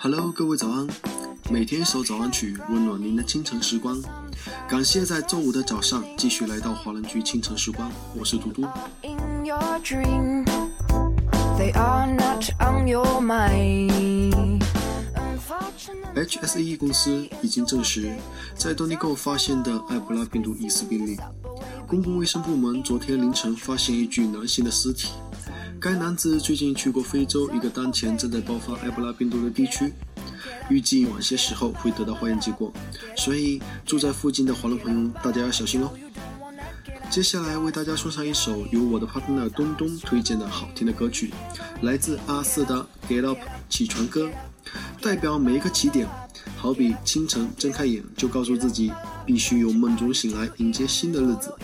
Hello，各位早安！每天一首早安曲，温暖您的清晨时光。感谢在周五的早上继续来到华人居清晨时光，我是嘟嘟。HSE 公司已经证实，在 d o n i g o 发现的埃博拉病毒疑似病例。公共卫生部门昨天凌晨发现一具男性的尸体。该男子最近去过非洲一个当前正在爆发埃博拉病毒的地区，预计晚些时候会得到化验结果，所以住在附近的华人朋友大家要小心哦。接下来为大家送上一首由我的 partner 东东推荐的好听的歌曲，来自阿四的《Get Up》起床歌，代表每一个起点，好比清晨睁开眼就告诉自己必须由梦中醒来迎接新的日子。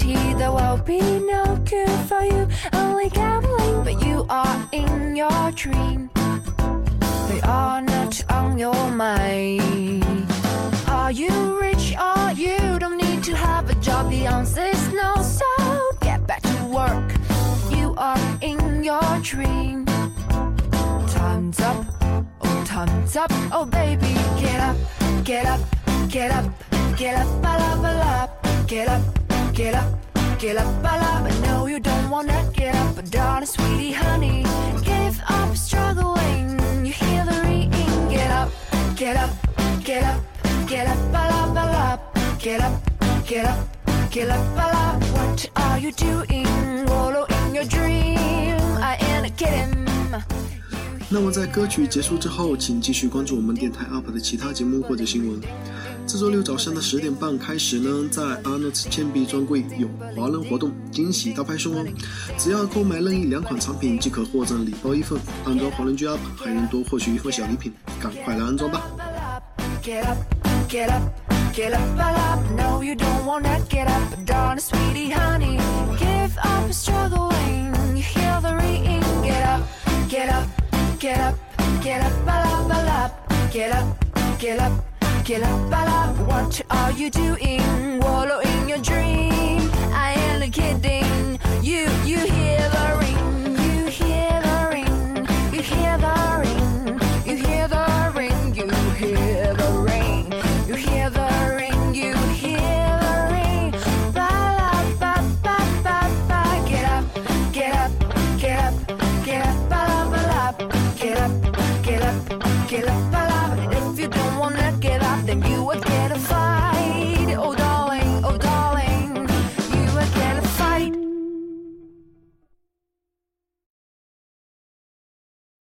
Teeth, there will be no good for you. Only gambling, but you are in your dream. They are not on your mind. Are you rich or you don't need to have a job? The answer's no, so get back to work. You are in your dream. Time's up, oh, time's up, oh, baby, get up, get up, get up, get up, ba la ba la, get up. Get up, get up, I love I know you don't wanna get up, but darling, sweetie, honey, give up struggling. You hear the ringing. Get up, get up, get up, get up, I love, I love. Get up, get up, get up, I love. What are you doing? Wallow in your dream. I ain't kidding. 那么在歌曲结束之后，请继续关注我们电台 UP 的其他节目或者新闻。这周六早上的十点半开始呢，在 Arnold 铅笔专柜有华人活动，惊喜大派送哦！只要购买任意两款产品即可获赠礼包一份，安装华人居 UP 还能多获取一份小礼品，赶快来安装吧！Get up, get up, Get up, I love. what are you doing? What If you don't wanna get up, then you